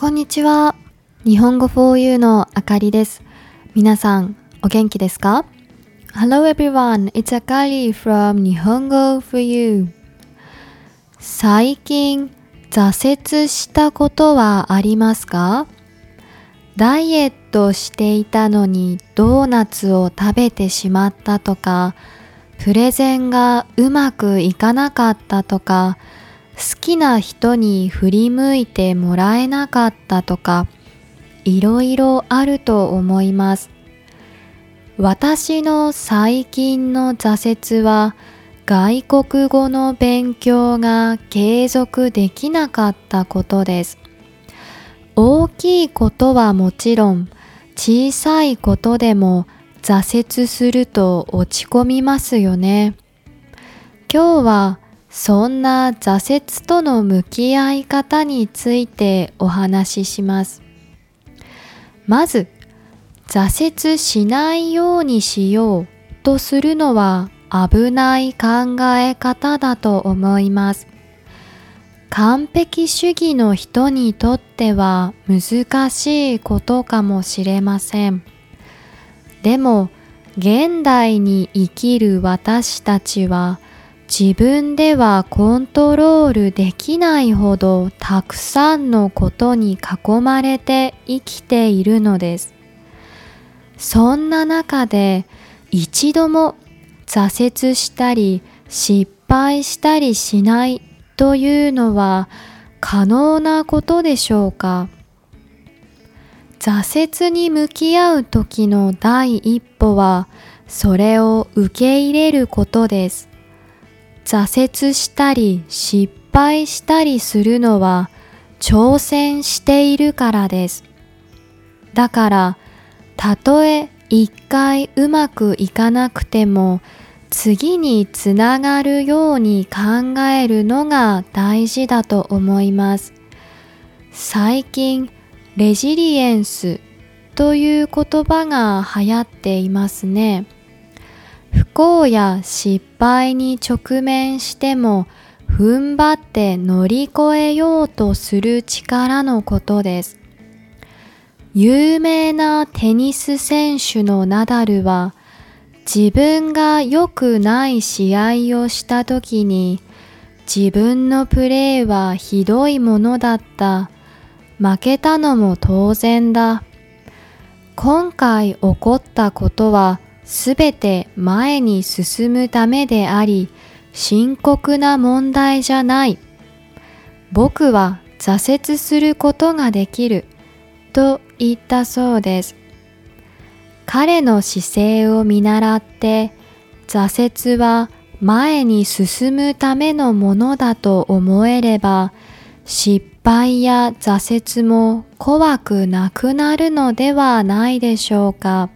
こんにちは。日本語 4U のあかりです。皆さん、お元気ですか ?Hello everyone, it's Akari from 日本語 4U。最近、挫折したことはありますか？ダイエットしていたのにドーナツを食べてしまったとか、プレゼンがうまくいかなかったとか、好きな人に振り向いてもらえなかったとか、いろいろあると思います。私の最近の挫折は、外国語の勉強が継続できなかったことです。大きいことはもちろん、小さいことでも挫折すると落ち込みますよね。今日はそんな挫折との向き合い方についてお話しします。まず、挫折しないようにしようとするのは危ない考え方だと思います。完璧主義の人にとっては難しいことかもしれません。でも、現代に生きる私たちは自分ではコントロールできないほどたくさんのことに囲まれて生きているのです。そんな中で一度も挫折したり失敗したりしないというのは可能なことでしょうか？挫折に向き合う時の第一歩はそれを受け入れることです。挫折したり失敗したりするのは挑戦しているからです。だから、たとえ一回うまくいかなくても次につながるように考えるのが大事だと思います。最近、レジリエンスという言葉が流行っていますね。不幸や失敗に直面しても踏ん張って乗り越えようとする力のことです。有名なテニス選手のナダルは自分が良くない試合をした時に自分のプレーはひどいものだった。負けたのも当然だ。今回起こったことはすべて前に進むためであり、深刻な問題じゃない。僕は挫折することができる。と言ったそうです。彼の姿勢を見習って、挫折は前に進むためのものだと思えれば、失敗や挫折も怖くなくなるのではないでしょうか。